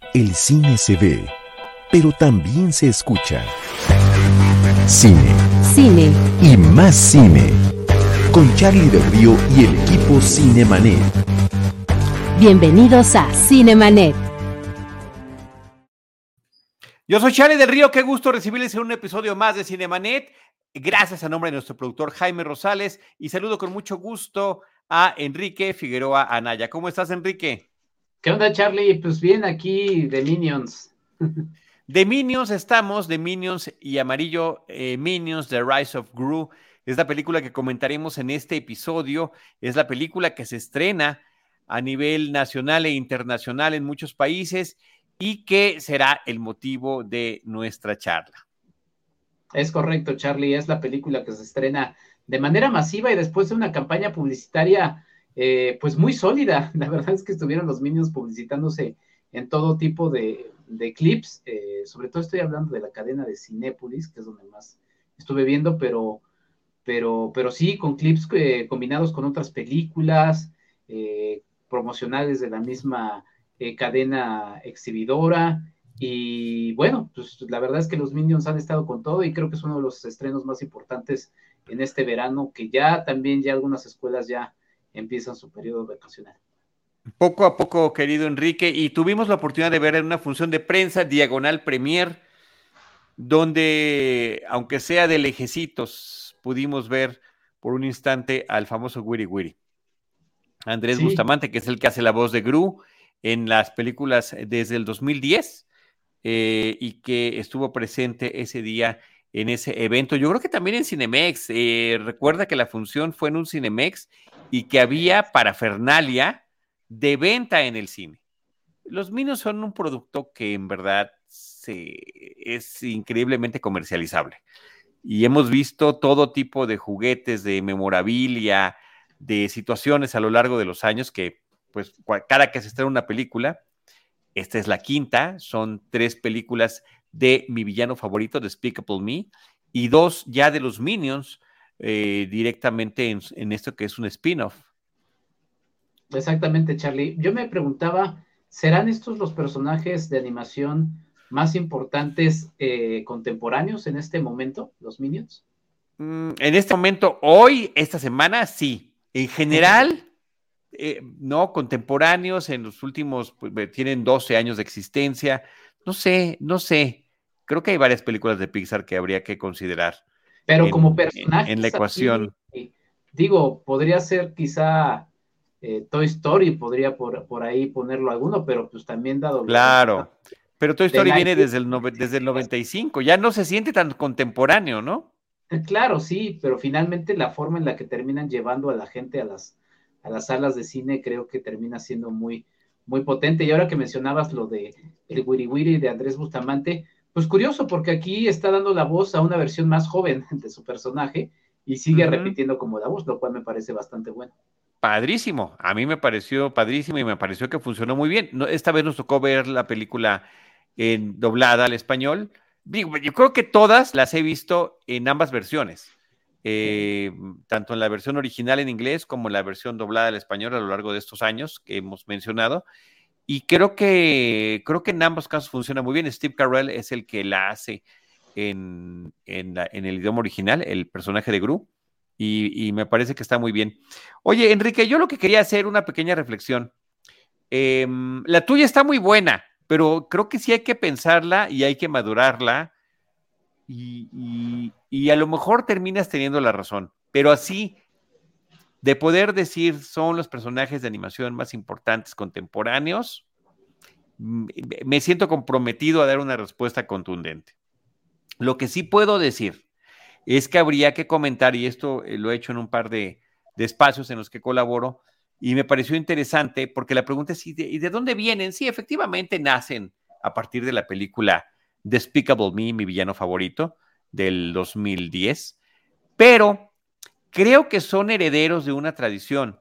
El cine se ve, pero también se escucha. Cine. Cine. Y más cine. Con Charlie del Río y el equipo Cinemanet. Bienvenidos a Cinemanet. Yo soy Charlie del Río, qué gusto recibirles en un episodio más de Cinemanet. Gracias a nombre de nuestro productor Jaime Rosales y saludo con mucho gusto a Enrique Figueroa Anaya. ¿Cómo estás, Enrique? ¿Qué onda, Charlie? Pues bien, aquí de Minions. De Minions estamos, de Minions y amarillo, eh, Minions, The Rise of Gru. Es la película que comentaremos en este episodio. Es la película que se estrena a nivel nacional e internacional en muchos países y que será el motivo de nuestra charla. Es correcto, Charlie. Es la película que se estrena de manera masiva y después de una campaña publicitaria, eh, pues muy sólida. La verdad es que estuvieron los Minions publicitándose en todo tipo de, clips. Eh, sobre todo estoy hablando de la cadena de Cinépolis, que es donde más estuve viendo, pero, pero, pero sí, con clips eh, combinados con otras películas promocionales de la misma cadena exhibidora. Y bueno, pues la verdad es que los Minions han estado con todo y creo que es uno de los estrenos más importantes en este verano, que ya también ya algunas escuelas ya empiezan su periodo vacacional. Poco a poco, querido Enrique, y tuvimos la oportunidad de ver en una función de prensa diagonal premier, donde, aunque sea de lejecitos, pudimos ver por un instante al famoso Wiri Wiri. Andrés Bustamante, que es el que hace la voz de Gru en las películas desde el 2010 eh, y que estuvo presente ese día en ese evento. Yo creo que también en Cinemex. Eh, recuerda que la función fue en un Cinemex y que había parafernalia de venta en el cine. Los Minos son un producto que en verdad es increíblemente comercializable. Y hemos visto todo tipo de juguetes, de memorabilia, de situaciones a lo largo de los años que, pues, cada que se estrena una película, esta es la quinta, son tres películas de mi villano favorito, Despicable Me, y dos ya de los Minions eh, directamente en, esto que es un spin-off. Exactamente, Charlie. Yo me preguntaba, ¿serán estos los personajes de animación más importantes eh, contemporáneos en este momento, los Minions? Mm, en este momento, hoy, esta semana, sí. En general, eh, no, contemporáneos en los últimos, pues, tienen 12 años de existencia. No sé, no sé. Creo que hay varias películas de Pixar que habría que considerar. Pero como personaje. En, la ecuación. digo, podría ser quizá eh, Toy Story, podría por, por, ahí ponerlo alguno, pero pues también dado. Claro. Pero Toy Story viene desde el, desde el 95, ya no se siente tan contemporáneo, ¿no? Claro, sí, pero finalmente la forma en la que terminan llevando a la gente a las, a las salas de cine creo que termina siendo muy, muy potente. Y ahora que mencionabas lo de el Wiri Wiri de Andrés Bustamante, pues curioso, porque aquí está dando la voz a una versión más joven de su personaje y sigue repitiendo como la voz, lo cual me parece bastante bueno. Padrísimo, a mí me pareció padrísimo y me pareció que funcionó muy bien. esta vez nos tocó ver la película en doblada al español. Digo, yo creo que todas las he visto en ambas versiones. Eh, tanto en la versión original en inglés como en la versión doblada al español a lo largo de estos años que hemos mencionado. Y creo que, creo que en ambos casos funciona muy bien. Steve Carell es el que la hace en, en, el idioma original, el personaje de Gru, y, me parece que está muy bien. Oye, Enrique, yo lo que quería hacer una pequeña reflexión. Em, la tuya está muy buena, pero creo que sí hay que pensarla y hay que madurarla y, a lo mejor terminas teniendo la razón, pero así, de poder decir son los personajes de animación más importantes contemporáneos, me siento comprometido a dar una respuesta contundente. Lo que sí puedo decir es que habría que comentar, y esto eh, lo he hecho en un par de, espacios en los que colaboro, y me pareció interesante porque la pregunta es, ¿y de dónde vienen? Sí, efectivamente nacen a partir de la película Despicable Me, mi villano favorito del 2010, pero creo que son herederos de una tradición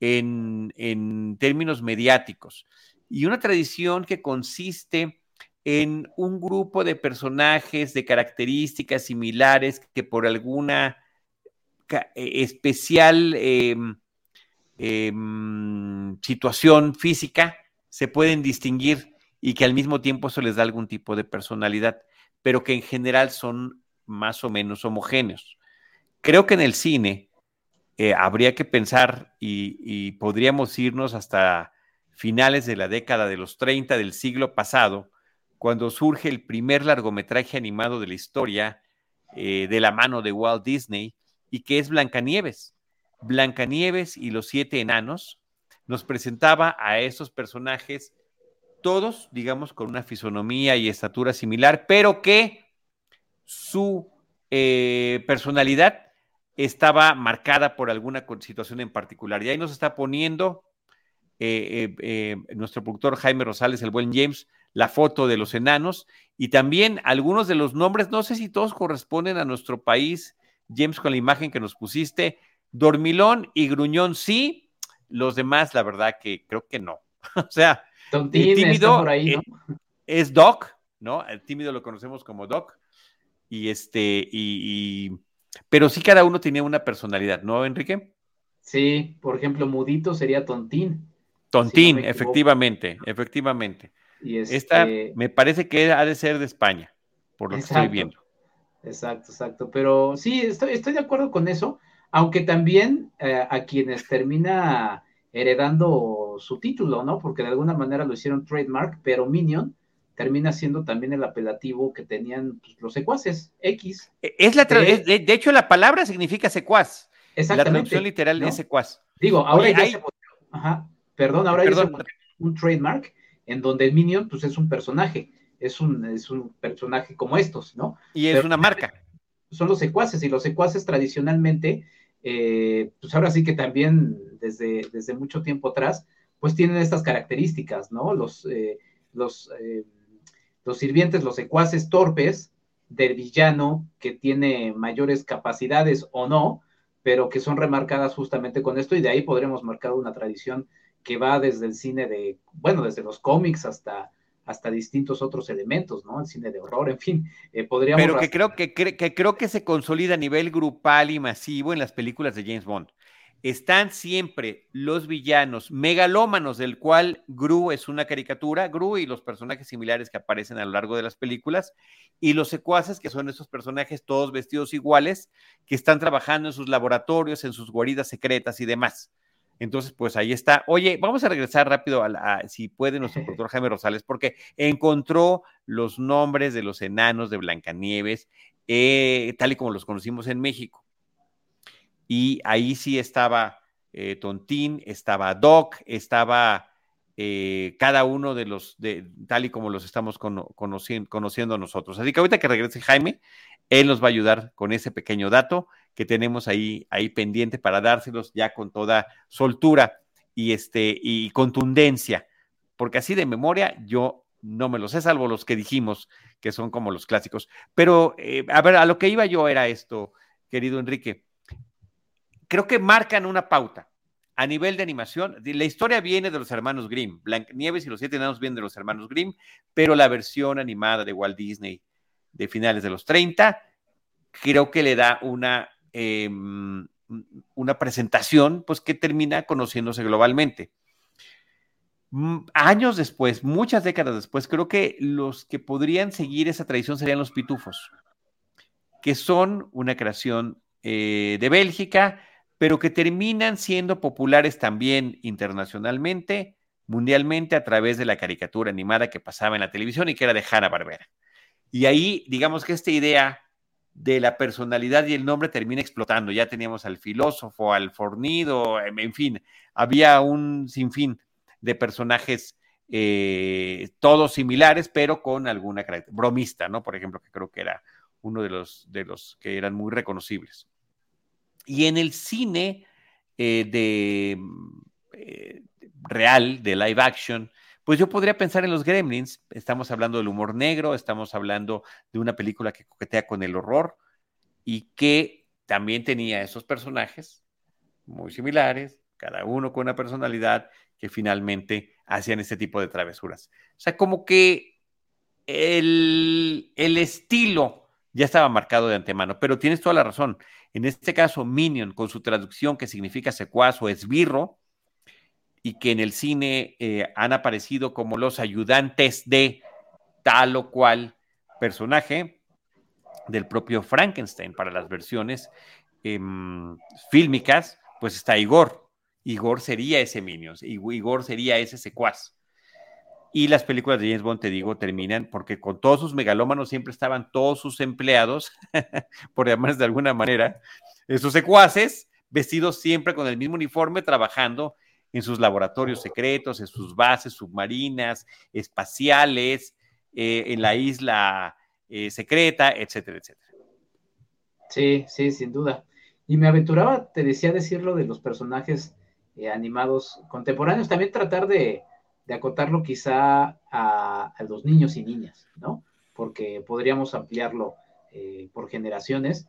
en, términos mediáticos y una tradición que consiste en un grupo de personajes de características similares que por alguna e, especial em, em, situación física se pueden distinguir y que al mismo tiempo eso les da algún tipo de personalidad, pero que en general son más o menos homogéneos. Creo que en el cine eh, habría que pensar y, podríamos irnos hasta finales de la década de los 30 del siglo pasado, cuando surge el primer largometraje animado de la historia eh, de la mano de Walt Disney y que es Blancanieves. Blancanieves y los siete enanos nos presentaba a esos personajes todos, digamos, con una fisonomía y estatura similar, pero que su eh, personalidad estaba marcada por alguna situación en particular. Y ahí nos está poniendo eh, eh, nuestro productor Jaime Rosales, el buen James, la foto de los enanos y también algunos de los nombres, no sé si todos corresponden a nuestro país, James, con la imagen que nos pusiste. Dormilón y Gruñón sí, los demás, la verdad que creo que no. o sea, el tímido es, Doc, ¿no? El tímido lo conocemos como Doc. Y este, y, pero sí cada uno tenía una personalidad, ¿no, Enrique? Sí, por ejemplo, Mudito sería Tontín. Tontín, efectivamente, efectivamente. Y Esta este me parece que ha de ser de España, por lo que estoy viendo. Exacto, exacto. Pero sí, estoy, estoy de acuerdo con eso, aunque también eh, a quienes termina heredando su título, ¿no? Porque de alguna manera lo hicieron trademark, pero Minion termina siendo también el apelativo que tenían pues, los secuaces, X. E, es la de, hecho, la palabra significa secuaz. Exactamente. La traducción literal es secuaz. Digo, ahora ya se ajá, perdón, ahora ya se un trademark en donde el Minion, pues es un personaje, es un, es un personaje como estos, ¿no? Y es una marca. Son los secuaces, y los secuaces tradicionalmente, eh, pues ahora sí que también desde, desde mucho tiempo atrás, pues tienen estas características, ¿no? Los, eh, los, eh, los sirvientes, los secuaces torpes del villano que tiene mayores capacidades o no, pero que son remarcadas justamente con esto y de ahí podremos marcar una tradición que va desde el cine de, bueno, desde los cómics hasta, hasta distintos otros elementos, ¿no? El cine de horror, en fin, eh, podríamos... Pero que creo que, que creo que se consolida a nivel grupal y masivo en las películas de James Bond están siempre los villanos megalómanos, del cual Gru es una caricatura, Gru y los personajes similares que aparecen a lo largo de las películas, y los secuaces, que son esos personajes todos vestidos iguales, que están trabajando en sus laboratorios, en sus guaridas secretas y demás. Entonces, pues ahí está. Oye, vamos a regresar rápido a, si puede nuestro productor Jaime Rosales, porque encontró los nombres de los enanos de Blancanieves, eh, tal y como los conocimos en México y ahí sí estaba eh, Tontín, estaba Doc, estaba eh, cada uno de los, de, tal y como los estamos conociendo, nosotros. Así que ahorita que regrese Jaime, él nos va a ayudar con ese pequeño dato que tenemos ahí, ahí pendiente para dárselos ya con toda soltura y, este, y contundencia, porque así de memoria yo no me los sé, salvo los que dijimos, que son como los clásicos. Pero, eh, a ver, a lo que iba yo era esto, querido Enrique creo que marcan una pauta a nivel de animación. La historia viene de los hermanos Grimm. Nieves y los siete enanos vienen de los hermanos Grimm, pero la versión animada de Walt Disney de finales de los 30 creo que le da una, em, una presentación pues que termina conociéndose globalmente. Mm, años después, muchas décadas después, creo que los que podrían seguir esa tradición serían los pitufos, que son una creación eh, de Bélgica, pero que terminan siendo populares también internacionalmente, mundialmente, a través de la caricatura animada que pasaba en la televisión y que era de Hanna-Barbera. Y ahí, digamos que esta idea de la personalidad y el nombre termina explotando. Ya teníamos al filósofo, al fornido, en fin, había un sinfín de personajes eh, todos similares, pero con alguna característica. Bromista, ¿no? Por ejemplo, que creo que era uno de los, de los que eran muy reconocibles. Y en el cine eh, de eh, real, de live action, pues yo podría pensar en los gremlins. Estamos hablando del humor negro, estamos hablando de una película que coquetea con el horror y que también tenía esos personajes muy similares, cada uno con una personalidad que finalmente hacían este tipo de travesuras. O sea, como que el, el estilo ya estaba marcado de antemano, pero tienes toda la razón. En este caso, Minion, con su traducción que significa secuaz o esbirro, y que en el cine eh, han aparecido como los ayudantes de tal o cual personaje del propio Frankenstein para las versiones em, fílmicas, pues está Igor. Igor sería ese Minions, Igor sería ese secuaz. Y las películas de James Bond, te digo, terminan porque con todos sus megalómanos siempre estaban todos sus empleados, por llamarles de alguna manera, esos secuaces, vestidos siempre con el mismo uniforme, trabajando en sus laboratorios secretos, en sus bases submarinas, espaciales, eh, en la isla eh, secreta, etcétera, etcétera. Sí, sí, sin duda. Y me aventuraba, te decía decirlo de los personajes eh, animados contemporáneos, también tratar de, acotarlo quizá a, los niños y niñas, ¿no? Porque podríamos ampliarlo por generaciones,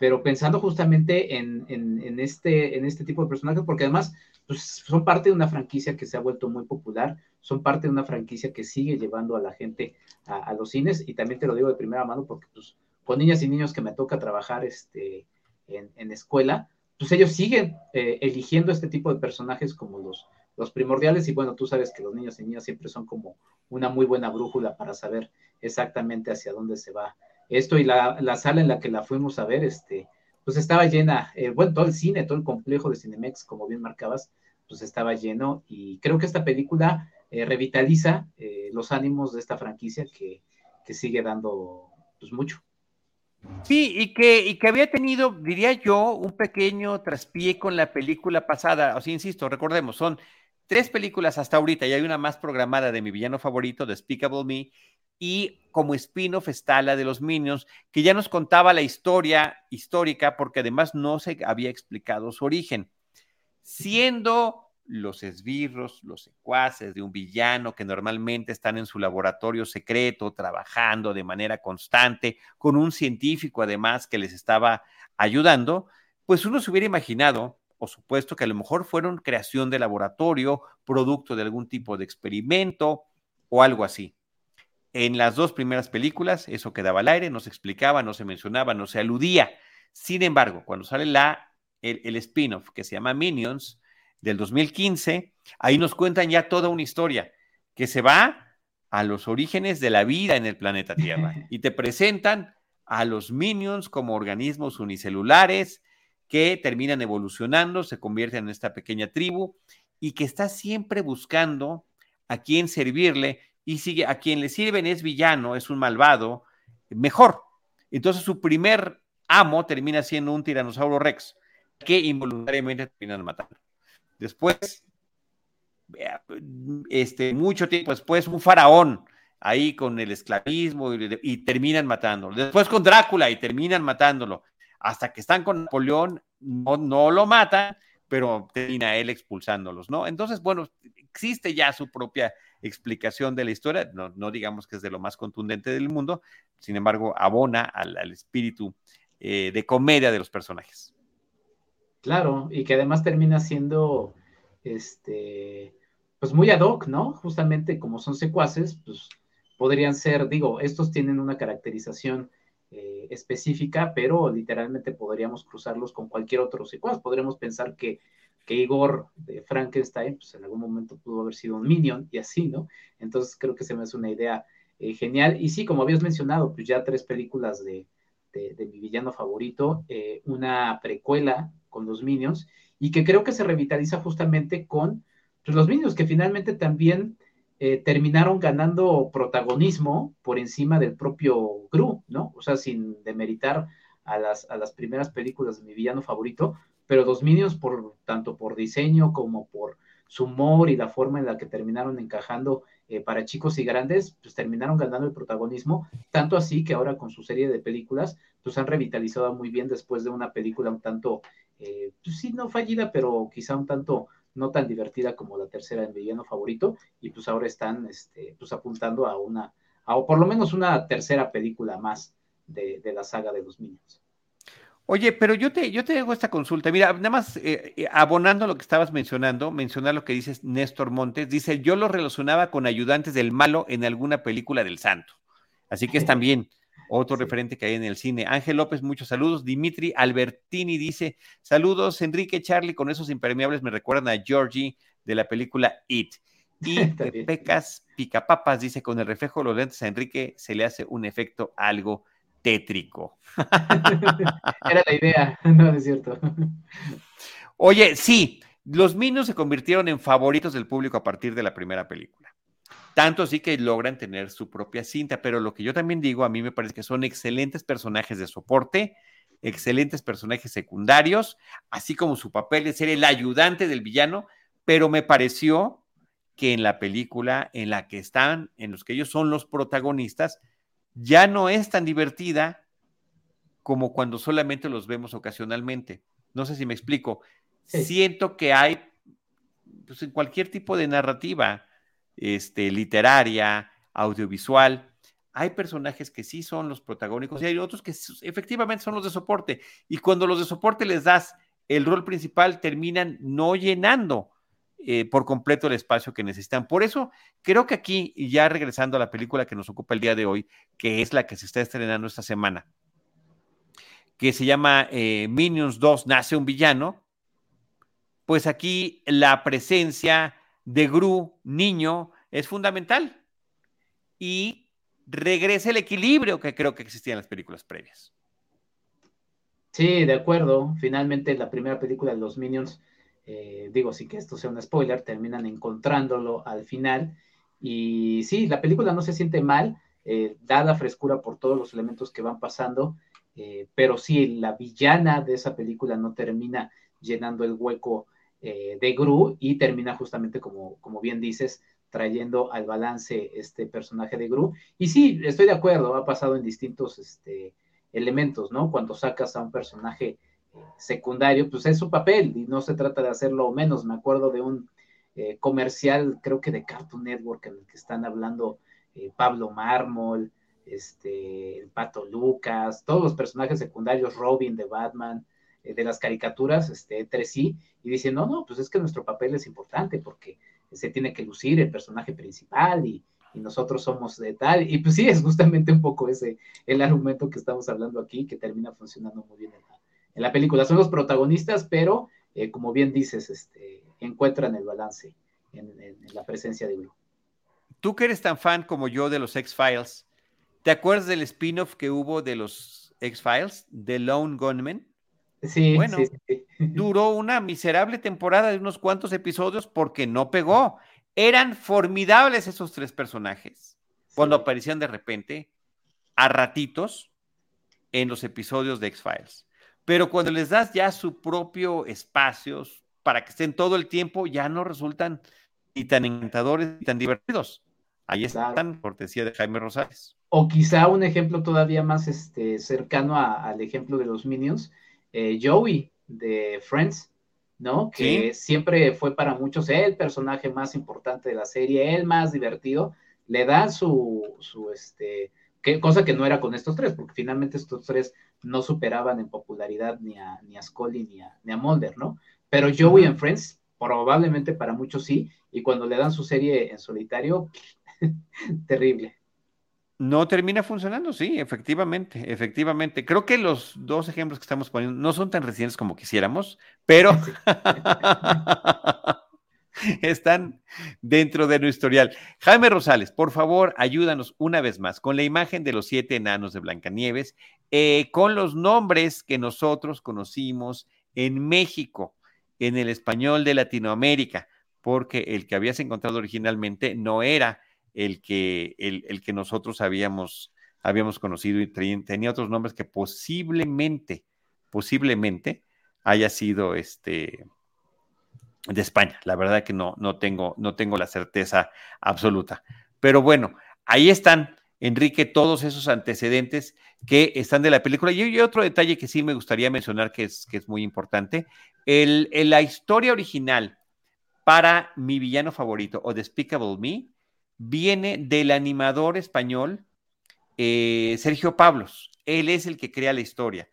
pero pensando justamente en, este, en este tipo de personajes, porque además pues, son parte de una franquicia que se ha vuelto muy popular, son parte de una franquicia que sigue llevando a la gente a, los cines, y también te lo digo de primera mano porque pues, con niñas y niños que me toca trabajar este, en, escuela, pues ellos siguen eh, eligiendo este tipo de personajes como los, los primordiales, y bueno, tú sabes que los niños y niñas siempre son como una muy buena brújula para saber exactamente hacia dónde se va esto y la, la, sala en la que la fuimos a ver, este, pues estaba llena, eh, bueno, todo el cine, todo el complejo de Cinemex, como bien marcabas, pues estaba lleno y creo que esta película eh, revitaliza eh, los ánimos de esta franquicia que, que sigue dando pues mucho. Sí, y que, y que había tenido, diría yo, un pequeño traspié con la película pasada. O sea, insisto, recordemos, son tres películas hasta ahorita y hay una más programada de mi villano favorito, Despicable Me, y como spin-off está la de los Minions, que ya nos contaba la historia histórica porque además no se había explicado su origen. Siendo los esbirros, los secuaces de un villano que normalmente están en su laboratorio secreto, trabajando de manera constante, con un científico además que les estaba ayudando, pues uno se hubiera imaginado, o supuesto, que a lo mejor fueron creación de laboratorio, producto de algún tipo de experimento o algo así. En las dos primeras películas eso quedaba al aire, no se explicaba, no se mencionaba, no se aludía. Sin embargo, cuando sale la, el, spin-off que se llama Minions del 2015, ahí nos cuentan ya toda una historia que se va a los orígenes de la vida en el planeta Tierra y te presentan a los Minions como organismos unicelulares que terminan evolucionando, se convierten en esta pequeña tribu y que está siempre buscando a quién servirle y sigue a quien le sirven es villano, es un malvado, mejor. Entonces su primer amo termina siendo un tiranosaurio rex que involuntariamente terminan matando. Después, este, mucho tiempo después, un faraón ahí con el esclavismo y, terminan matándolo. Después con Drácula y terminan matándolo. Hasta que están con Napoleón, no, no lo matan, pero termina él expulsándolos, ¿no? Entonces, bueno, existe ya su propia explicación de la historia, no, digamos que es de lo más contundente del mundo, sin embargo, abona al, espíritu eh, de comedia de los personajes. Claro, y que además termina siendo, este, pues muy ad hoc, ¿no? Justamente como son secuaces, pues podrían ser, digo, estos tienen una caracterización eh, específica, pero literalmente podríamos cruzarlos con cualquier otro secuaz. Podríamos pensar que que Igor de Frankenstein, pues en algún momento pudo haber sido un minion y así, ¿no? Entonces creo que se me hace una idea eh, genial. Y sí, como habías mencionado, pues ya tres películas de, mi villano favorito, eh, una precuela con los minions, y que creo que se revitaliza justamente con pues, los minions, que finalmente también eh, terminaron ganando protagonismo por encima del propio Gru, ¿no? O sea, sin demeritar a las, a las primeras películas de mi villano favorito, pero los Minions, por, tanto por diseño como por su humor y la forma en la que terminaron encajando eh, para chicos y grandes, pues terminaron ganando el protagonismo, tanto así que ahora con su serie de películas, pues han revitalizado muy bien después de una película un tanto, eh, pues sí, no fallida, pero quizá un tanto no tan divertida como la tercera en Villano Favorito, y pues ahora están este, pues apuntando a una, o por lo menos una tercera película más de, de la saga de los Minions. Oye, pero yo te, yo te hago esta consulta. Mira, nada más eh, eh, abonando lo que estabas mencionando, mencionar lo que dices Néstor Montes, dice, yo lo relacionaba con ayudantes del malo en alguna película del santo. Así que es también otro referente que hay en el cine. Ángel López, muchos saludos. Dimitri Albertini dice, saludos, Enrique Charlie, con esos impermeables me recuerdan a Georgie de la película It. Y Pecas Picapapas dice, con el reflejo de los lentes a Enrique se le hace un efecto algo tétrico. Era la idea, no es cierto. Oye, sí, los Minions se convirtieron en favoritos del público a partir de la primera película. Tanto así que logran tener su propia cinta, pero lo que yo también digo, a mí me parece que son excelentes personajes de soporte, excelentes personajes secundarios, así como su papel de ser el ayudante del villano, pero me pareció que en la película en la que están, en los que ellos son los protagonistas, ya no es tan divertida como cuando solamente los vemos ocasionalmente. No sé si me explico. Siento que hay, pues en cualquier tipo de narrativa, este, literaria, audiovisual, hay personajes que sí son los protagónicos y hay otros que efectivamente son los de soporte. Y cuando los de soporte les das el rol principal, terminan no llenando eh, por completo el espacio que necesitan. Por eso creo que aquí, y ya regresando a la película que nos ocupa el día de hoy, que es la que se está estrenando esta semana, que se llama eh, Minions 2, Nace un Villano, pues aquí la presencia de Gru, niño, es fundamental. Y regresa el equilibrio que creo que existía en las películas previas. Sí, de acuerdo. Finalmente, la primera película de los Minions eh, digo, sí que esto sea un spoiler, terminan encontrándolo al final. Y sí, la película no se siente mal, eh, dada frescura por todos los elementos que van pasando, eh, pero sí, la villana de esa película no termina llenando el hueco de Gru y termina justamente como, como bien dices, trayendo al balance este personaje de Gru. Y sí, estoy de acuerdo, ha pasado en distintos este, elementos, ¿no? Cuando sacas a un personaje secundario, pues es su papel y no se trata de hacerlo menos. Me acuerdo de un eh, comercial, creo que de Cartoon Network, en el que están hablando eh, Pablo Mármol, este, el Pato Lucas, todos los personajes secundarios, Robin de Batman, eh, de las caricaturas, este, entre sí, y dicen, no, no, pues es que nuestro papel es importante porque se tiene que lucir el personaje principal y, y nosotros somos de tal, y pues sí, es justamente un poco ese el argumento que estamos hablando aquí, que termina funcionando muy bien en la, en la película. Son los protagonistas, pero eh, como bien dices, este, encuentran el balance en, la presencia de Blue. Tú que eres tan fan como yo de los X-Files, ¿te acuerdas del spin-off que hubo de los X-Files, The Lone Gunman? Sí, bueno, sí, duró una miserable temporada de unos cuantos episodios porque no pegó. Eran formidables esos tres personajes cuando aparecían de repente a ratitos en los episodios de X-Files. Pero cuando les das ya su propio espacio para que estén todo el tiempo, ya no resultan ni tan encantadores ni tan divertidos. Ahí están, cortesía de Jaime Rosales. O quizá un ejemplo todavía más este, cercano al ejemplo de los Minions, eh, Joey de Friends, ¿no? Que siempre fue para muchos el personaje más importante de la serie, el más divertido. Le da su, su este, cosa que no era con estos tres, porque finalmente estos tres no superaban en popularidad ni a, ni a Scully ni a, ni a Mulder, ¿no? Pero Joey en Friends, probablemente para muchos sí, y cuando le dan su serie en solitario, terrible. No termina funcionando, sí, efectivamente, efectivamente. Creo que los dos ejemplos que estamos poniendo no son tan recientes como quisiéramos, pero están dentro de nuestro historial. Jaime Rosales, por favor, ayúdanos una vez más con la imagen de los siete enanos de Blancanieves, eh, con los nombres que nosotros conocimos en México, en el español de Latinoamérica, porque el que habías encontrado originalmente no era el que, el, que nosotros habíamos, habíamos conocido y tenía otros nombres que posiblemente, posiblemente haya sido este de España. La verdad que no, no, tengo, no tengo la certeza absoluta. Pero bueno, ahí están, Enrique, todos esos antecedentes que están de la película. Y, otro detalle que sí me gustaría mencionar que es, que es muy importante. El, la historia original para mi villano favorito, o Despicable Me, viene del animador español eh, Sergio Pablos. Él es el que crea la historia.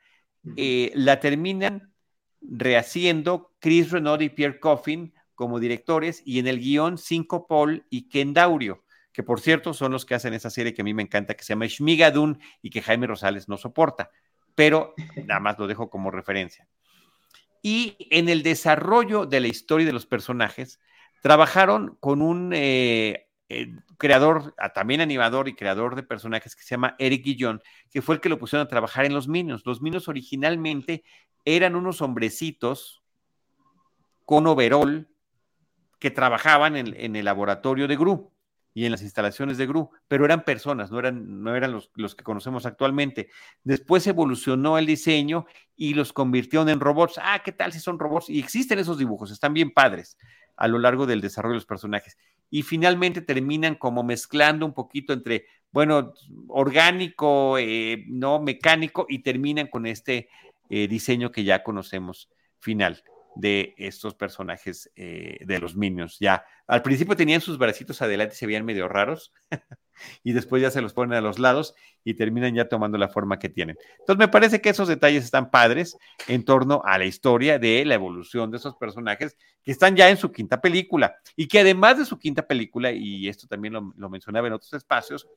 Eh, la terminan rehaciendo Chris Renaud y Pierre Coffin como directores y en el guion Cinco Paul y Ken Daurio, que por cierto son los que hacen esa serie que a mí me encanta, que se llama Shmigadun y que Jaime Rosales no soporta, pero nada más lo dejo como referencia. Y en el desarrollo de la historia de los personajes, trabajaron con un eh, eh, creador, también animador y creador de personajes que se llama Eric Guillón, que fue el que lo pusieron a trabajar en los Minions. Los Minions originalmente eran unos hombrecitos con overol que trabajaban en, el laboratorio de Gru y en las instalaciones de Gru, pero eran personas, no eran, no eran los, los, que conocemos actualmente. Después evolucionó el diseño y los convirtieron en robots. Ah, ¿qué tal si son robots? Y existen esos dibujos, están bien padres a lo largo del desarrollo de los personajes. Y finalmente terminan como mezclando un poquito entre, bueno, orgánico, eh, no mecánico, y terminan con este eh, diseño que ya conocemos final de estos personajes eh, de los Minions. Ya, al principio tenían sus bracitos adelante y se veían medio raros, y después ya se los ponen a los lados y terminan ya tomando la forma que tienen. Entonces, me parece que esos detalles están padres en torno a la historia de la evolución de esos personajes que están ya en su quinta película y que además de su quinta película, y esto también lo, lo mencionaba en otros espacios,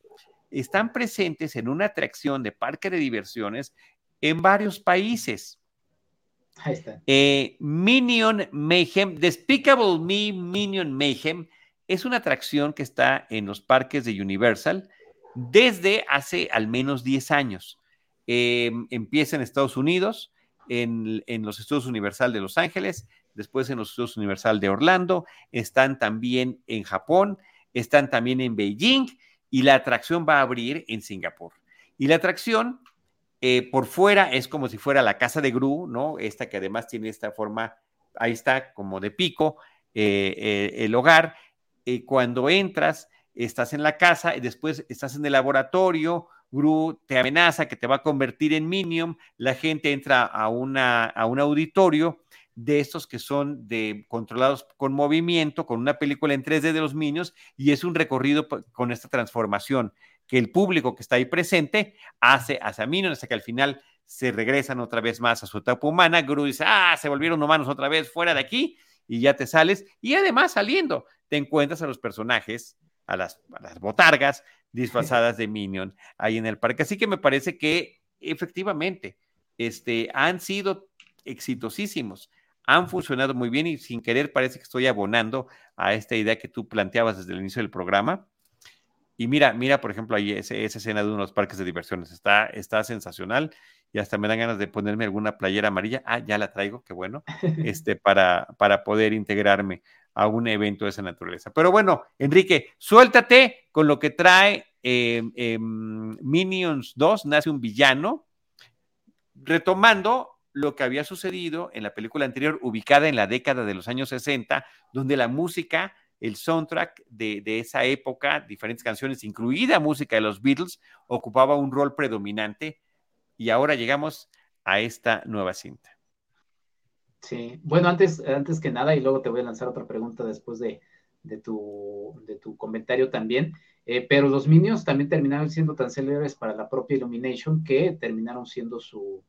están presentes en una atracción de parque de diversiones en varios países. Ahí está. Eh, Minion Mayhem, Despicable Me Minion Mayhem, es una atracción que está en los parques de Universal desde hace al menos 10 años. Em, empieza en Estados Unidos, en, los Estudios Universal de Los Ángeles, después en los Estudios Universal de Orlando, están también en Japón, están también en Beijing y la atracción va a abrir en Singapur. Y la atracción eh, por fuera es como si fuera la casa de Gru, ¿no? Esta que además tiene esta forma, ahí está, como de pico, eh, eh, el hogar. Cuando entras, estás en la casa y después estás en el laboratorio, Gru te amenaza que te va a convertir en Minion, la gente entra a, una, a un auditorio de estos que son de controlados con movimiento, con una película en 3D de los Minions, y es un recorrido con esta transformación que el público que está ahí presente hace hacia Minion hasta que al final se regresan otra vez más a su etapa humana. Gru dice, ah, se volvieron humanos otra vez fuera de aquí y ya te sales. Y además saliendo, te encuentras a los personajes, a las, botargas disfrazadas de Minion ahí en el parque. Así que me parece que efectivamente este, han sido exitosísimos han funcionado muy bien y sin querer parece que estoy abonando a esta idea que tú planteabas desde el inicio del programa y mira, mira, por ejemplo, ahí esa, escena de uno de los parques de diversiones. Está, está sensacional y hasta me dan ganas de ponerme alguna playera amarilla. Ah, ya la traigo, qué bueno, este, para, para poder integrarme a un evento de esa naturaleza. Pero bueno, Enrique, suéltate con lo que trae em, em, Minions 2, nace un villano, retomando lo que había sucedido en la película anterior, ubicada en la década de los años 60, donde la música el soundtrack de, esa época, diferentes canciones, incluida música de los Beatles, ocupaba un rol predominante y ahora llegamos a esta nueva cinta. Sí, bueno, antes, antes que nada, y luego te voy a lanzar otra pregunta después de, tu, de tu comentario también, eh, pero los Minions también terminaron siendo tan célebres para la propia Illumination que terminaron siendo su,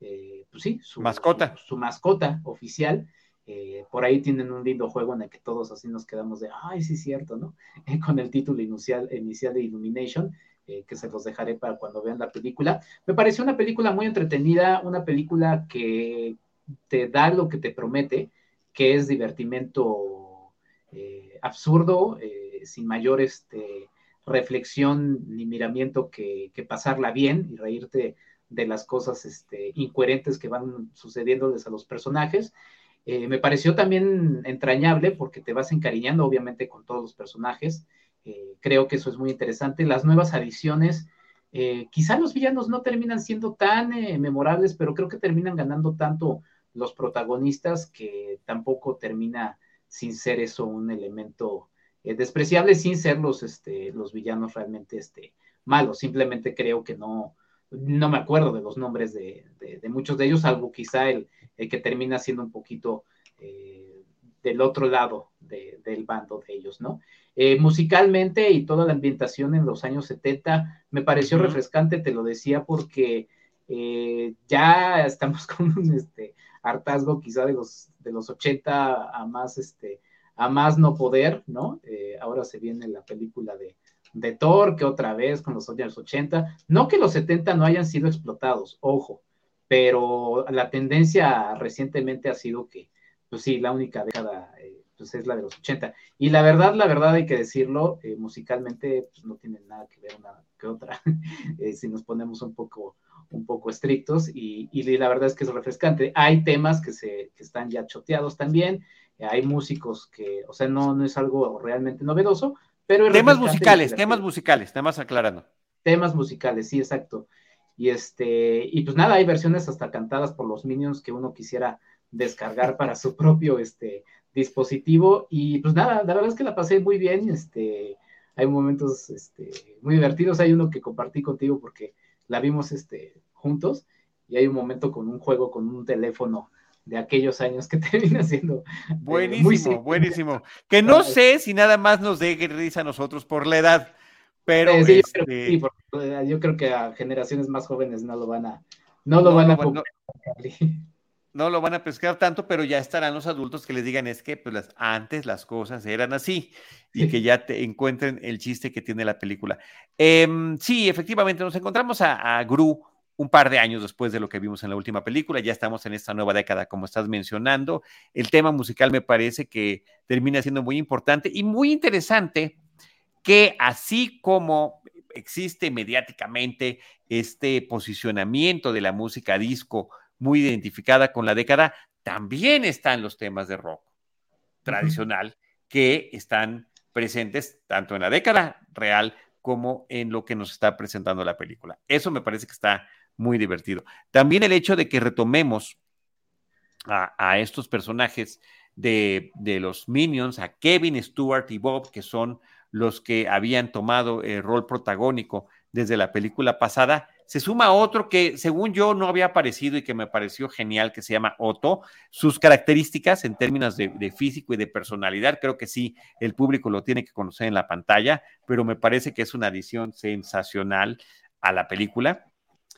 eh, pues sí, su mascota. su mascota oficial. Eh, por ahí tienen un lindo juego en el que todos así nos quedamos de, ay, sí, cierto, ¿no? con el título inicial, inicial de Illumination, eh, que se los dejaré para cuando vean la película. Me pareció una película muy entretenida, una película que te da lo que te promete, que es divertimento eh, absurdo, sin mayor este, reflexión ni miramiento que, pasarla bien y reírte de las cosas este, incoherentes que van sucediéndoles a los personajes. Eh, me pareció también entrañable porque te vas encariñando obviamente con todos los personajes. Eh, creo que eso es muy interesante. Las nuevas adiciones, eh, quizá los villanos no terminan siendo tan memorables, pero creo que terminan ganando tanto los protagonistas que tampoco termina sin ser eso un elemento despreciable, sin ser los, este, los villanos realmente este, malos. Simplemente creo que no, no me acuerdo de los nombres de, muchos de ellos, salvo quizá el, que termina siendo un poquito eh, del otro lado del bando de ellos, ¿no? Eh, musicalmente y toda la ambientación en los años 70 me pareció refrescante, te lo decía, porque eh, ya estamos con un este, hartazgo quizá de los, de los 80 a más, este, a más no poder, ¿no? ahora se viene la película de, de Thor, que otra vez con los años 80. No que los 70 no hayan sido explotados, ojo, pero la tendencia recientemente ha sido que, pues sí, la única década eh, pues es la de los 80. Y la verdad, la verdad hay que decirlo, eh, musicalmente pues no tiene nada que ver una que otra, eh, si nos ponemos un poco, un poco estrictos, y, la verdad es que es refrescante. Hay temas que, se, que están ya choteados también, hay músicos que, o sea, no, no es algo realmente novedoso, pero... temas musicales, temas musicales, temas aclarando. Temas musicales, sí, exacto. Y este, y pues nada, hay versiones hasta cantadas por los Minions que uno quisiera descargar para su propio este, dispositivo. Y pues nada, la verdad es que la pasé muy bien. Este, hay momentos este, muy divertidos. Hay uno que compartí contigo porque la vimos este, juntos. Y hay un momento con un juego con un teléfono de aquellos años que termina siendo eh, buenísimo, buenísimo. Que no sé si nada más nos dé risa a nosotros por la edad, pero sí, este yo, creo que a generaciones más jóvenes no lo van a no lo van a no lo van a pescar tanto, pero ya estarán los adultos que les digan es que pues, las, antes las cosas eran así y que ya te encuentren el chiste que tiene la película. Em, sí, efectivamente, nos encontramos a, Gru un par de años después de lo que vimos en la última película, ya estamos en esta nueva década, como estás mencionando. El tema musical me parece que termina siendo muy importante y muy interesante que así como existe mediáticamente este posicionamiento de la música disco muy identificada con la década, también están los temas de rock tradicional que están presentes tanto en la década real como en lo que nos está presentando la película. Eso me parece que está muy divertido. También el hecho de que retomemos a, estos personajes de, de, los Minions, a Kevin, Stewart y Bob, que son los que habían tomado el rol protagónico desde la película pasada, se suma otro que, según yo, no había aparecido y que me pareció genial, que se llama Otto. Sus características en términos de, físico y de personalidad, creo que sí, el público lo tiene que conocer en la pantalla, pero me parece que es una adición sensacional a la película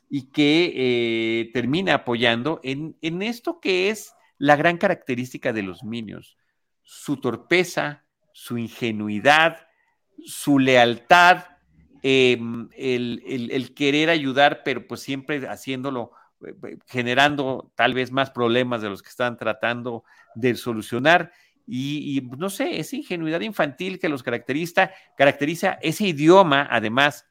y que eh, termina apoyando en, en esto que es la gran característica de los Minions, su torpeza, su ingenuidad, su lealtad, Em, el, querer ayudar, pero pues siempre haciéndolo, eh, eh, generando tal vez más problemas de los que están tratando de solucionar. Y, pues, no sé, esa ingenuidad infantil que los caracteriza, caracteriza ese idioma, además,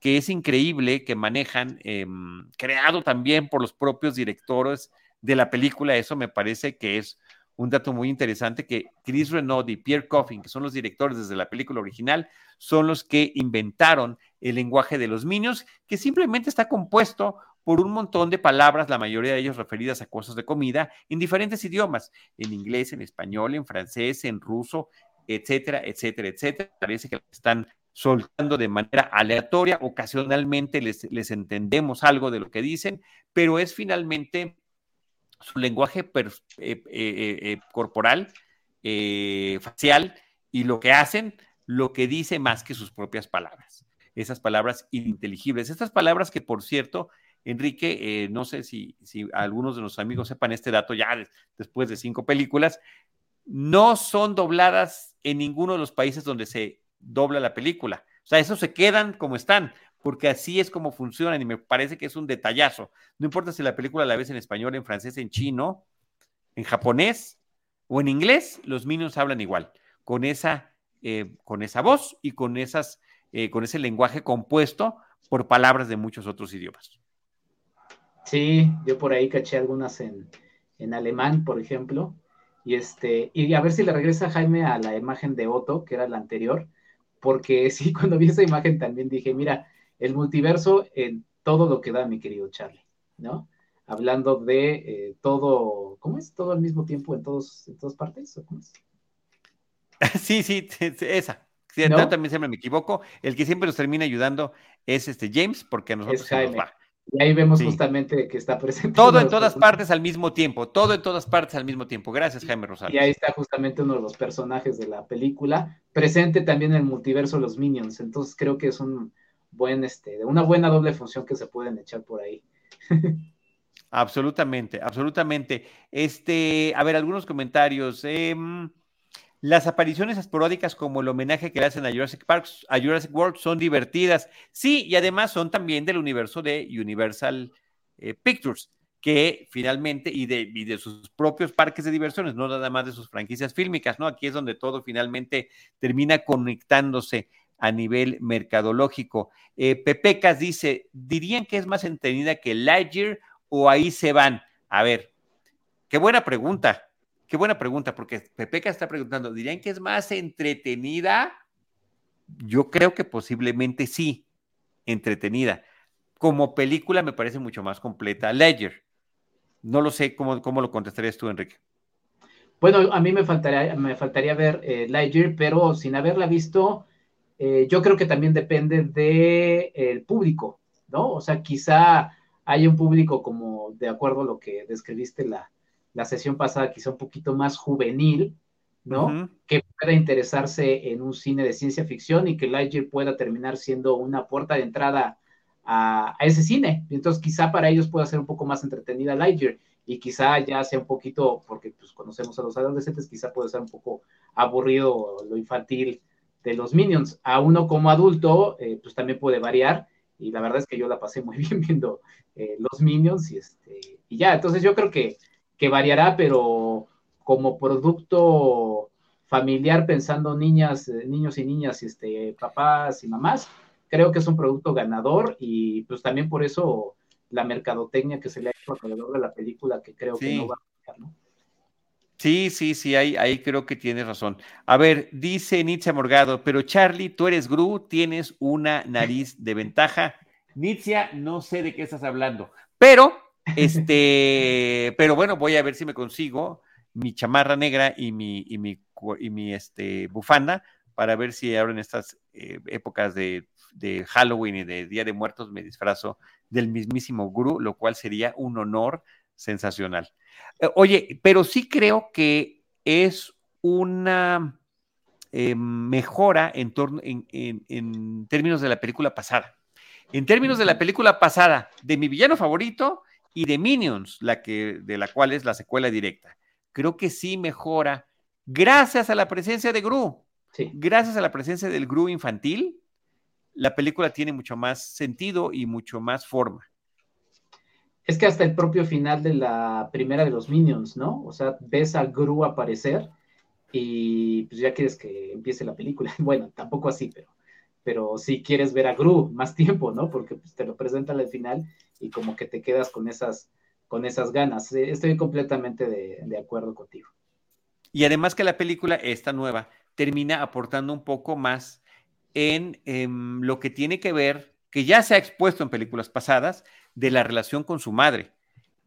que es increíble que manejan, em, creado también por los propios directores de la película. Eso me parece que es un dato muy interesante que Chris Renaud y Pierre Coffin, que son los directores desde la película original, son los que inventaron el lenguaje de los Minions, que simplemente está compuesto por un montón de palabras, la mayoría de ellas referidas a cosas de comida, en diferentes idiomas, en inglés, en español, en francés, en ruso, etcétera, etcétera, etcétera. Parece que están soltando de manera aleatoria, ocasionalmente les, les entendemos algo de lo que dicen, pero es finalmente su lenguaje eh, eh, eh, corporal, facial, y lo que hacen, lo que dice más que sus propias palabras. Esas palabras ininteligibles. Estas palabras que, por cierto, Enrique, no sé si, si, algunos de nuestros amigos sepan este dato ya después de cinco películas, no son dobladas en ninguno de los países donde se dobla la película. O sea, esos se quedan como están, porque así es como funcionan y me parece que es un detallazo. No importa si la película la ves en español, en francés, en chino, en japonés o en inglés, los Minions hablan igual, con esa, eh, con esa voz y con, esas, eh, con ese lenguaje compuesto por palabras de muchos otros idiomas. Sí, yo por ahí caché algunas en, en alemán, por ejemplo, y este, y a ver si le regresa Jaime a la imagen de Otto, que era la anterior, porque sí, cuando vi esa imagen también dije, mira, el multiverso en todo lo que da, mi querido Charlie, ¿no? Hablando de eh, todo, ¿cómo es? Todo al mismo tiempo en, todos, en todas partes, ¿o cómo es? Sí, sí, esa. también siempre me equivoco. El que siempre nos termina ayudando es este James, porque a nosotros se nos va. Y ahí vemos justamente que está presente. Todo en todas partes al mismo tiempo, todo en todas partes al mismo tiempo. Gracias, Jaime Rosario. Y ahí está justamente uno de los personajes de la película, presente también en el multiverso de los Minions. Entonces creo que es un, buen, este, una buena doble función que se pueden echar por ahí. absolutamente, absolutamente. Este, a ver, algunos comentarios. Em, las apariciones esporádicas como el homenaje que le hacen a Jurassic Park, a Jurassic World son divertidas. Sí, y además son también del universo de Universal eh, Pictures. que finalmente, y de, y de, sus propios parques de diversiones, no nada más de sus franquicias fílmicas, ¿no? Aquí es donde todo finalmente termina conectándose a nivel mercadológico. Eh, Pepecas dice, ¿dirían que es más entretenida que Lightyear o ahí se van? A ver, qué buena pregunta, qué buena pregunta, porque Pepecas está preguntando, ¿dirían que es más entretenida? Yo creo que posiblemente sí, entretenida. Como película me parece mucho más completa Ledger. No lo sé cómo, cómo lo contestarías tú, Enrique. Bueno, a mí me faltaría, me faltaría ver eh, Ledger, pero sin haberla visto, eh, yo creo que también depende del público, ¿no? O sea, quizá hay un público como, de acuerdo a lo que describiste la, la sesión pasada, quizá un poquito más juvenil, ¿no? Que pueda interesarse en un cine de ciencia ficción y que Lightyear pueda terminar siendo una puerta de entrada a, ese cine. Entonces, quizá para ellos pueda ser un poco más entretenida Lightyear y quizá ya sea un poquito, porque pues conocemos a los adolescentes, quizá puede ser un poco aburrido lo infantil de los Minions. A uno como adulto, eh, pues también puede variar y la verdad es que yo la pasé muy bien viendo eh, los Minions y, este, y ya, entonces yo creo que, que variará, pero como producto familiar pensando niñas, eh, niños y niñas, este, papás y mamás, creo que es un producto ganador y pues también por eso la mercadotecnia que se le ha hecho alrededor de la película que creo que no va a ¿no? Sí, sí, sí, ahí, ahí creo que tienes razón. A ver, dice Nietzsche Morgado, pero Charlie, tú eres Gru, tienes una nariz de ventaja. Nietzsche, no sé de qué estás hablando, pero, este, pero bueno, voy a ver si me consigo mi chamarra negra y mi, y mi, y mi este, bufanda para ver si ahora en estas eh, épocas de, de, Halloween y de Día de Muertos me disfrazo del mismísimo Guru, lo cual sería un honor sensacional. Eh, oye, pero sí creo que es una eh, mejora en, torno, en, en, en términos de la película pasada. En términos de la película pasada, de mi villano favorito y de Minions, la que, de la cual es la secuela directa creo que sí mejora gracias a la presencia de Gru. Gracias a la presencia del Gru infantil, la película tiene mucho más sentido y mucho más forma. Es que hasta el propio final de la primera de los Minions, ¿no? O sea, ves a Gru aparecer y pues ya quieres que empiece la película. Bueno, tampoco así, pero, pero sí quieres ver a Gru más tiempo, ¿no? Porque pues, te lo presentan al final y como que te quedas con esas con esas ganas. Eh, estoy completamente de, acuerdo contigo. Y además que la película, esta nueva, termina aportando un poco más en, em, lo que tiene que ver, que ya se ha expuesto en películas pasadas, de la relación con su madre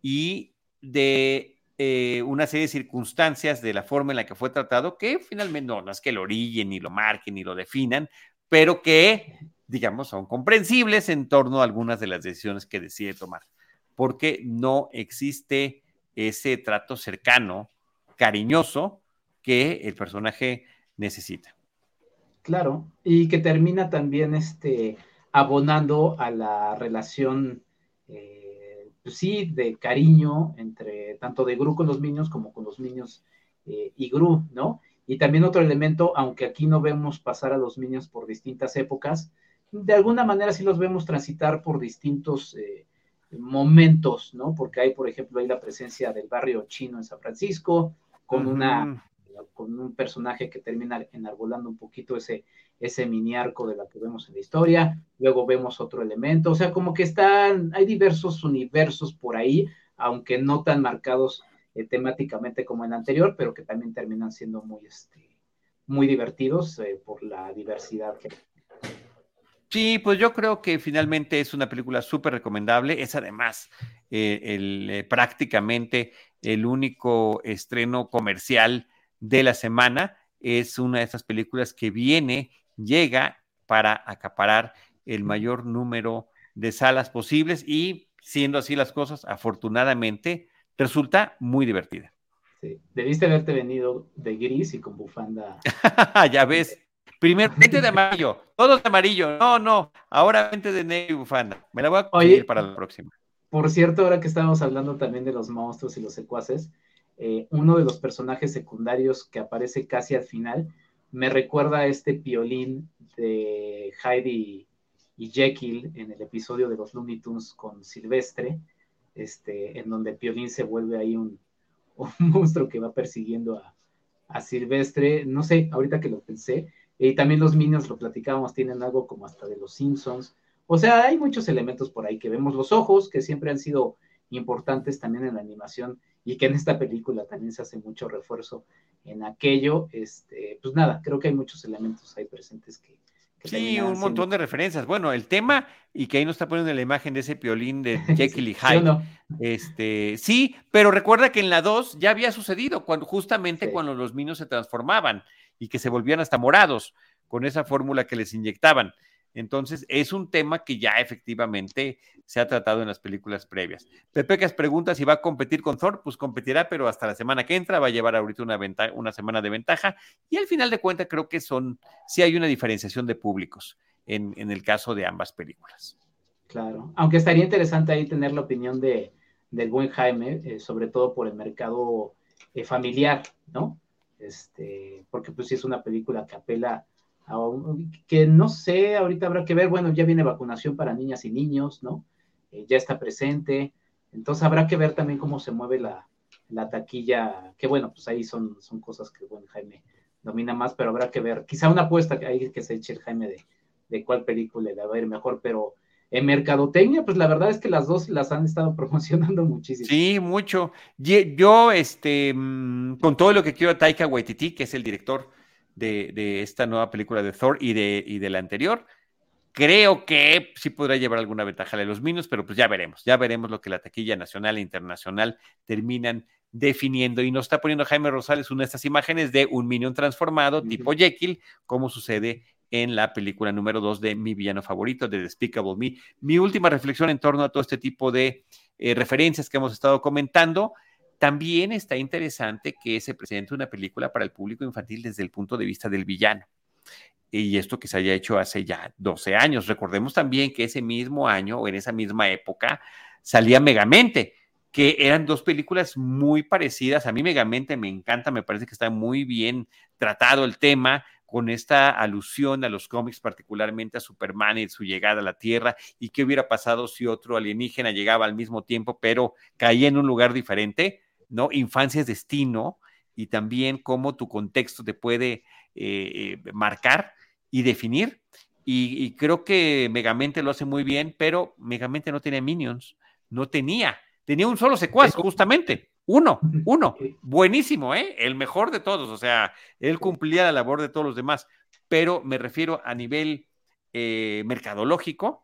y de eh, una serie de circunstancias de la forma en la que fue tratado, que finalmente no, no es que lo orillen, ni lo marquen, ni lo definan, pero que, digamos, son comprensibles en torno a algunas de las decisiones que decide tomar porque no existe ese trato cercano, cariñoso que el personaje necesita. Claro, y que termina también este, abonando a la relación, eh, pues sí, de cariño entre tanto de Gru con los niños como con los niños eh, y Gru, ¿no? Y también otro elemento, aunque aquí no vemos pasar a los niños por distintas épocas, de alguna manera sí los vemos transitar por distintos eh, momentos, ¿no? Porque hay, por ejemplo, hay la presencia del barrio chino en San Francisco, con una con un personaje que termina enarbolando un poquito ese, ese mini arco de la que vemos en la historia, luego vemos otro elemento, o sea, como que están, hay diversos universos por ahí, aunque no tan marcados eh, temáticamente como el anterior, pero que también terminan siendo muy, este, muy divertidos eh, por la diversidad Sí, pues yo creo que finalmente es una película súper recomendable. Es además eh, el, prácticamente el único estreno comercial de la semana. Es una de esas películas que viene, llega para acaparar el mayor número de salas posibles y siendo así las cosas, afortunadamente, resulta muy divertida. Sí, debiste haberte venido de gris y con bufanda. ya ves. Primero, vente de amarillo, todo de amarillo. No, no, ahora vente de negro y bufanda. Me la voy a conseguir para la próxima. Por cierto, ahora que estábamos hablando también de los monstruos y los secuaces, eh, uno de los personajes secundarios que aparece casi al final me recuerda a este piolín de Heidi y Jekyll en el episodio de los Looney Tunes con Silvestre, este, en donde Piolín se vuelve ahí un, monstruo que va persiguiendo a, Silvestre, no sé, ahorita que lo pensé, y también los Minions, lo platicábamos, tienen algo como hasta de los Simpsons, o sea, hay muchos elementos por ahí que vemos, los ojos, que siempre han sido importantes también en la animación y que en esta película también se hace mucho refuerzo en aquello, este, pues nada, creo que hay muchos elementos ahí presentes que, Sí, un montón de referencias. Bueno, el tema, y que ahí nos está poniendo la imagen de ese piolín de Jekyll y Hyde. Este, sí, pero recuerda que en la 2 ya había sucedido, cuando, justamente cuando los niños se transformaban y que se volvían hasta morados con esa fórmula que les inyectaban. Entonces, es un tema que ya efectivamente se ha tratado en las películas previas. Pepe que pregunta si va a competir con Thor, pues competirá, pero hasta la semana que entra va a llevar ahorita una, una semana de ventaja. Y al final de cuentas, creo que son, sí hay una diferenciación de públicos en, el caso de ambas películas. Claro, aunque estaría interesante ahí tener la opinión de, del buen Jaime, eh, sobre todo por el mercado eh, familiar, ¿no? Este, porque pues sí es una película que apela que no sé, ahorita habrá que ver, bueno, ya viene vacunación para niñas y niños, ¿no? Eh, ya está presente, entonces habrá que ver también cómo se mueve la, taquilla, que bueno, pues ahí son, son cosas que, bueno, Jaime domina más, pero habrá que ver, quizá una apuesta que hay que se eche el Jaime de, de cuál película le va a ir mejor, pero en mercadotecnia, pues la verdad es que las dos las han estado promocionando muchísimo. Sí, mucho. Yo, este, mm, con todo lo que quiero a Taika Waititi, que es el director de, esta nueva película de Thor y de, y de la anterior. Creo que sí podrá llevar alguna ventaja de los Minions, pero pues ya veremos, ya veremos lo que la taquilla nacional e internacional terminan definiendo. Y nos está poniendo Jaime Rosales una de estas imágenes de un Minion transformado tipo Jekyll, como sucede en la película número 2 de mi villano favorito, de Despicable Me. Mi última reflexión en torno a todo este tipo de eh, referencias que hemos estado comentando también está interesante que se presente una película para el público infantil desde el punto de vista del villano. Y esto que se haya hecho hace ya 12 años. Recordemos también que ese mismo año o en esa misma época salía Megamente, que eran dos películas muy parecidas. A mí Megamente me encanta, me parece que está muy bien tratado el tema con esta alusión a los cómics, particularmente a Superman y su llegada a la Tierra, y qué hubiera pasado si otro alienígena llegaba al mismo tiempo, pero caía en un lugar diferente. ¿No? Infancia es destino y también cómo tu contexto te puede eh, eh, marcar y definir. Y, creo que Megamente lo hace muy bien, pero Megamente no tenía minions, no tenía, tenía un solo secuaz, justamente. Uno, uno, buenísimo, ¿eh? El mejor de todos, o sea, él cumplía la labor de todos los demás, pero me refiero a nivel eh, mercadológico,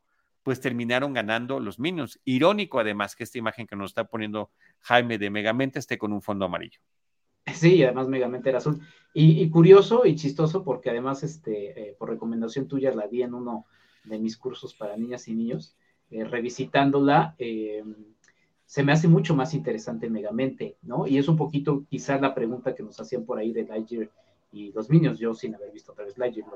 pues terminaron ganando los Minions. Irónico además que esta imagen que nos está poniendo Jaime de Megamente esté con un fondo amarillo. Sí, además Megamente era azul. Y, curioso y chistoso porque además, este, eh, por recomendación tuya, la vi en uno de mis cursos para niñas y niños, eh, revisitándola, eh, se me hace mucho más interesante Megamente, ¿no? Y es un poquito quizás la pregunta que nos hacían por ahí de Lightyear y los Minions, yo sin haber visto otra vez Lightyear,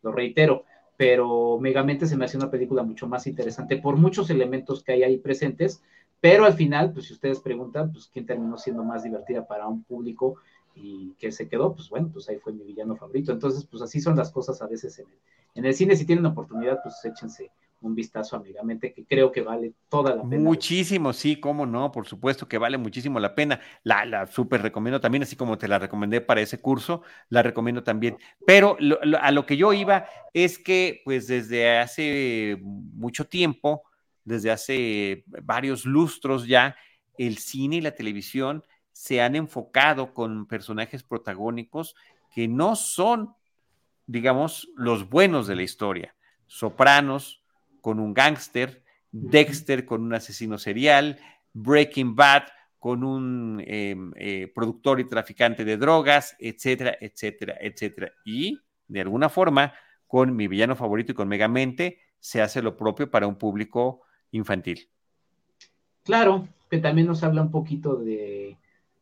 lo reitero pero Megamente se me hace una película mucho más interesante por muchos elementos que hay ahí presentes, pero al final, pues si ustedes preguntan, pues quién terminó siendo más divertida para un público y que se quedó, pues bueno, pues ahí fue mi villano favorito. Entonces, pues así son las cosas a veces en el, en el cine. Si tienen oportunidad, pues échense un vistazo amigamente que creo que vale toda la pena. Muchísimo, sí, cómo no, por supuesto que vale muchísimo la pena. La, la súper recomiendo también, así como te la recomendé para ese curso, la recomiendo también. Pero a lo que yo iba es que, pues desde hace mucho tiempo, desde hace varios lustros ya, el cine y la televisión se han enfocado con personajes protagónicos que no son, digamos, los buenos de la historia. Sopranos, con un gángster, Dexter con un asesino serial, Breaking Bad con un em, eh, productor y traficante de drogas, etcétera, etcétera, etcétera. Y de alguna forma, con mi villano favorito y con Megamente, se hace lo propio para un público infantil. Claro, que también nos habla un poquito de,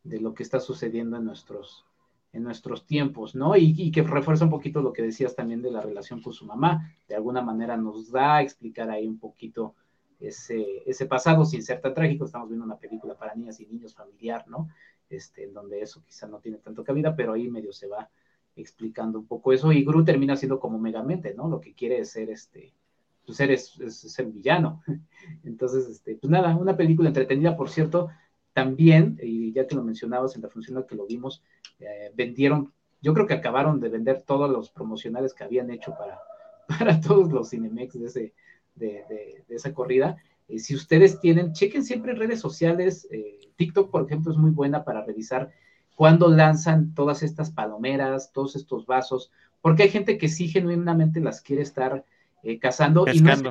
de lo que está sucediendo en nuestros, en nuestros tiempos, ¿no? Y, que refuerza un poquito lo que decías también de la relación con su mamá. De alguna manera nos da a explicar ahí un poquito ese, pasado sin ser tan trágico. Estamos viendo una película para niñas y niños familiar, ¿no? Este, donde eso quizá no tiene tanto cabida, pero ahí medio se va explicando un poco eso. Y Gru termina siendo como megamente, ¿no? Lo que quiere es ser este, pues eres, es, el villano. Entonces, este, pues nada, una película entretenida, por cierto, también, y ya que lo mencionabas en la función en la que lo vimos, eh, vendieron, yo creo que acabaron de vender todos los promocionales que habían hecho para, para todos los Cinemex de, ese, de, esa corrida. Eh, si ustedes tienen, chequen siempre en redes sociales, eh, TikTok, por ejemplo, es muy buena para revisar cuándo lanzan todas estas palomeras, todos estos vasos, porque hay gente que sí genuinamente las quiere estar eh, cazando y no es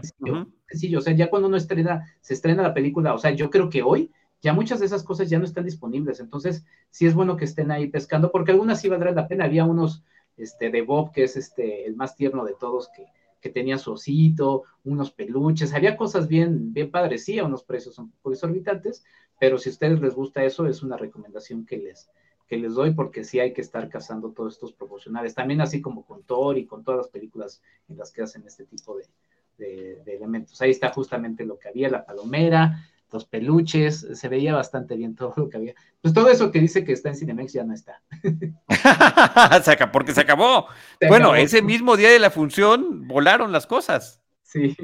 sencillo, O sea, ya cuando uno estrena, se estrena la película, o sea, yo creo que hoy ya muchas de esas cosas ya no están disponibles. Entonces, sí es bueno que estén ahí pescando, porque algunas sí valdrán la pena. Había unos este, de Bob, que es este, el más tierno de todos, que, que tenía su osito, unos peluches, había cosas bien, bien padres, sí, unos precios un poco exorbitantes, pero si a ustedes les gusta eso, es una recomendación que les, que les doy porque sí hay que estar cazando todos estos promocionales, también así como con Thor y con todas las películas en las que hacen este tipo de, elementos. Ahí está justamente lo que había, la palomera, los peluches, se veía bastante bien todo lo que había. Pues todo eso que dice que está en Cinemex ya no está. porque se acabó. bueno, ese mismo día de la función volaron las cosas. Sí.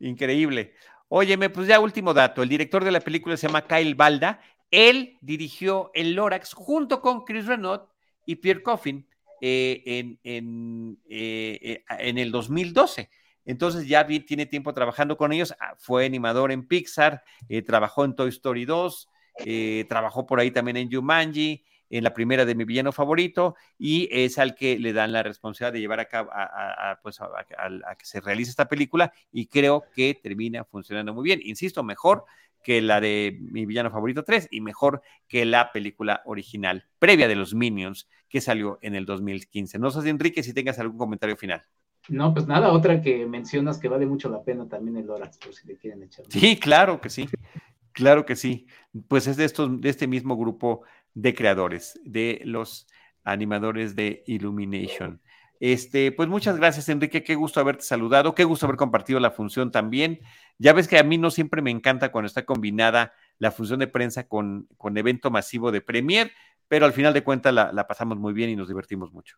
Increíble. Óyeme, pues ya último dato. El director de la película se llama Kyle Balda él dirigió el Lorax junto con Chris Renaud y Pierre Coffin eh, en, eh, eh, en, el 2012. Entonces ya tiene tiempo trabajando con ellos. Ah, fue animador en Pixar, trabajó en Toy Story 2, trabajó por ahí también en Jumanji, en la primera de mi villano favorito, y es al que le dan la responsabilidad de llevar a cabo a, pues a, que se realice esta película, y creo que termina funcionando muy bien. Insisto, mejor que la de mi villano favorito 3 y mejor que la película original previa de los Minions que salió en el 2015. No sé, Enrique, si tengas algún comentario final. No, pues nada, otra que mencionas que vale mucho la pena también el Lorax, por si le quieren echar. Sí, claro que sí, claro que sí. Pues es de, estos, de este mismo grupo de creadores, de los animadores de Illumination. Este, pues muchas gracias, Enrique. Qué gusto haberte saludado, qué gusto haber compartido la función también. Ya ves que a mí no siempre me encanta cuando está combinada la función de prensa con, con evento masivo de Premier, pero al final de cuentas la, pasamos muy bien y nos divertimos mucho.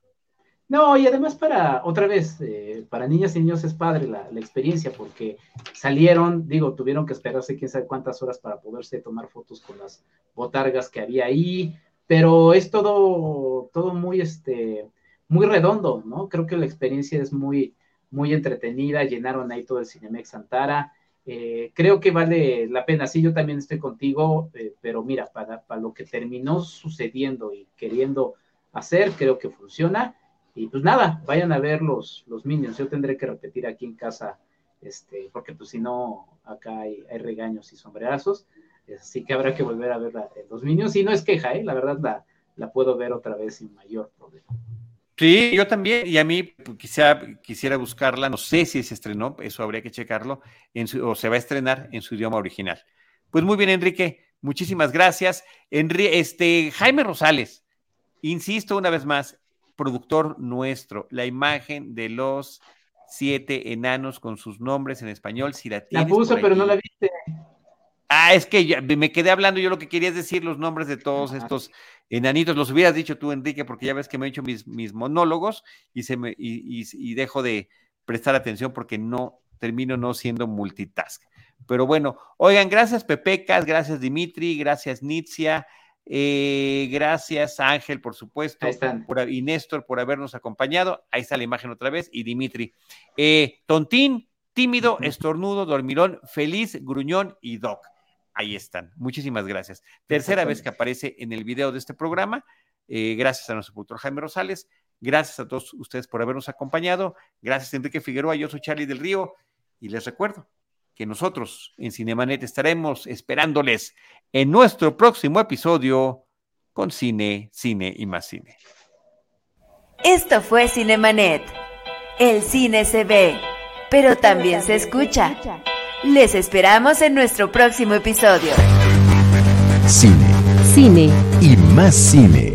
No, y además para, otra vez, eh, para niñas y niños es padre la, experiencia, porque salieron, digo, tuvieron que esperarse quién sabe cuántas horas para poderse tomar fotos con las botargas que había ahí, pero es todo, todo muy, este, muy redondo, ¿no? Creo que la experiencia es muy, muy entretenida, llenaron ahí todo el Cinemex Santara. Eh, creo que vale la pena, sí, yo también estoy contigo, eh, pero mira, para, para, lo que terminó sucediendo y queriendo hacer, creo que funciona. Y pues nada, vayan a ver los, los Minions. Yo tendré que repetir aquí en casa, este, porque pues si no, acá hay, regaños y sombrerazos. Así que habrá que volver a ver los Minions. Y no es queja, ¿eh? la verdad la, la puedo ver otra vez sin mayor problema. Sí, yo también, y a mí pues, quizá, quisiera buscarla, no sé si se estrenó, eso habría que checarlo, en o se va a estrenar en su idioma original. Pues muy bien, Enrique, muchísimas gracias. este, Jaime Rosales, insisto una vez más, productor nuestro, la imagen de los siete enanos con sus nombres en español, si la La puso, pero no la viste. Ah, es que me quedé hablando, yo lo que quería es decir los nombres de todos estos enanitos, los hubieras dicho tú, Enrique, porque ya ves que me he hecho mis, mis monólogos y, se me, y, dejo de prestar atención porque no termino no siendo multitask. Pero bueno, oigan, gracias Pepecas, gracias Dimitri, gracias Nitzia, eh, gracias Ángel, por supuesto, por, y Néstor por habernos acompañado. Ahí está la imagen otra vez, y Dimitri. Eh, tontín, tímido, estornudo, dormirón, feliz, gruñón y doc. Ahí están. Muchísimas gracias. Tercera vez que aparece en el video de este programa. Eh, gracias a nuestro productor Jaime Rosales. Gracias a todos ustedes por habernos acompañado. Gracias Enrique Figueroa. Yo soy Charlie del Río. Y les recuerdo que nosotros en Cinemanet estaremos esperándoles en nuestro próximo episodio con cine, cine y más cine. Esto fue Cinemanet. El cine se ve, pero también se escucha. Les esperamos en nuestro próximo episodio. Cine. Cine. Y más cine.